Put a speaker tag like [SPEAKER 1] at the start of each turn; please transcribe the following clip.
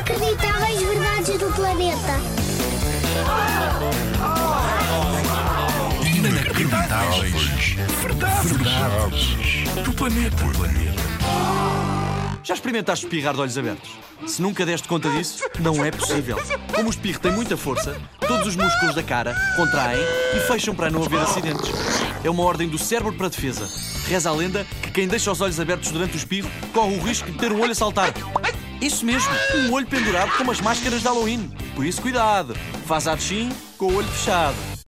[SPEAKER 1] Inacreditáveis verdades do planeta.
[SPEAKER 2] Inacreditáveis. Verdades. Verdades. Do planeta.
[SPEAKER 3] Já experimentaste espirrar de olhos abertos? Se nunca deste conta disso, não é possível. Como o espirro tem muita força, todos os músculos da cara contraem e fecham para não haver acidentes. É uma ordem do cérebro para a defesa. Reza a lenda que quem deixa os olhos abertos durante o espirro corre o risco de ter um olho a saltar. Isso mesmo, um olho pendurado como as máscaras de Halloween. Por isso, cuidado. Faz sim com o olho fechado.